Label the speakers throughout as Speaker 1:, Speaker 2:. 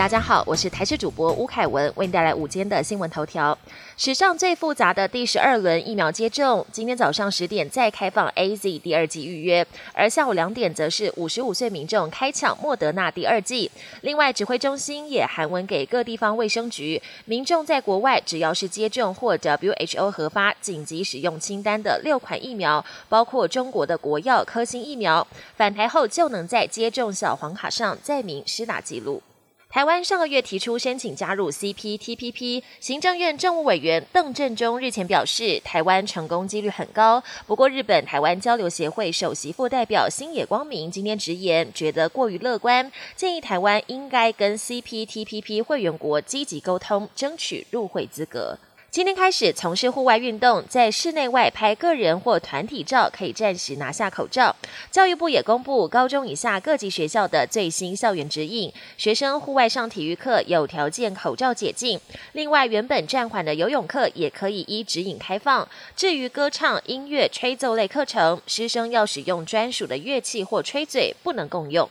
Speaker 1: 大家好，我是台视主播吴凯文，为你带来午间的新闻头条。史上最复杂的第十二轮疫苗接种，今天早上十点再开放 A Z 第二剂预约，而下午两点则是五十五岁民众开抢莫德纳第二剂。另外，指挥中心也函文给各地方卫生局，民众在国外只要是接种或 W H O 核发紧急使用清单的六款疫苗，包括中国的国药科兴疫苗，返台后就能在接种小黄卡上载明施打记录。台湾上个月提出申请加入 CPTPP，行政院政务委员邓振中日前表示，台湾成功几率很高。不过，日本台湾交流协会首席副代表星野光明今天直言，觉得过于乐观，建议台湾应该跟 CPTPP 会员国积极沟通，争取入会资格。今天开始从事户外运动，在室内外拍个人或团体照可以暂时拿下口罩。教育部也公布高中以下各级学校的最新校园指引，学生户外上体育课有条件口罩解禁。另外，原本暂缓的游泳课也可以依指引开放。至于歌唱、音乐、吹奏类课程，师生要使用专属的乐器或吹嘴，不能共用。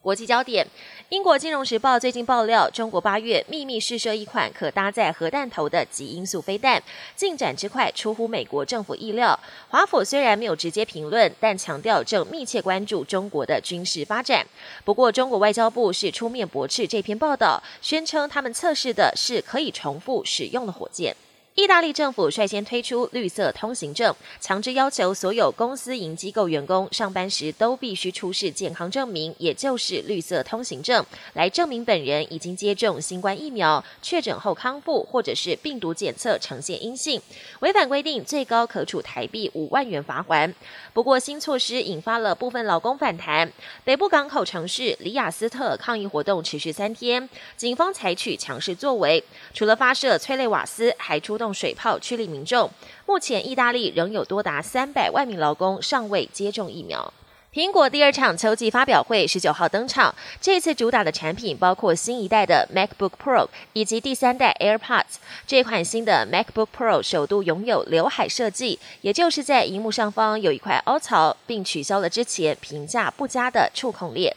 Speaker 1: 国际焦点：英国金融时报最近爆料，中国八月秘密试射一款可搭载核弹头的极音速飞弹，进展之快出乎美国政府意料。华府虽然没有直接评论，但强调正密切关注中国的军事发展。不过，中国外交部是出面驳斥这篇报道，宣称他们测试的是可以重复使用的火箭。意大利政府率先推出绿色通行证，强制要求所有公司营机构员工上班时都必须出示健康证明，也就是绿色通行证，来证明本人已经接种新冠疫苗、确诊后康复，或者是病毒检测呈现阴性。违反规定，最高可处台币五万元罚款。不过，新措施引发了部分劳工反弹。北部港口城市里雅斯特抗议活动持续三天，警方采取强势作为，除了发射催泪瓦斯，还出动。用水炮驱离民众。目前，意大利仍有多达三百万名劳工尚未接种疫苗。苹果第二场秋季发表会十九号登场，这次主打的产品包括新一代的 MacBook Pro 以及第三代 AirPods。这款新的 MacBook Pro 首度拥有刘海设计，也就是在荧幕上方有一块凹槽，并取消了之前评价不佳的触控列。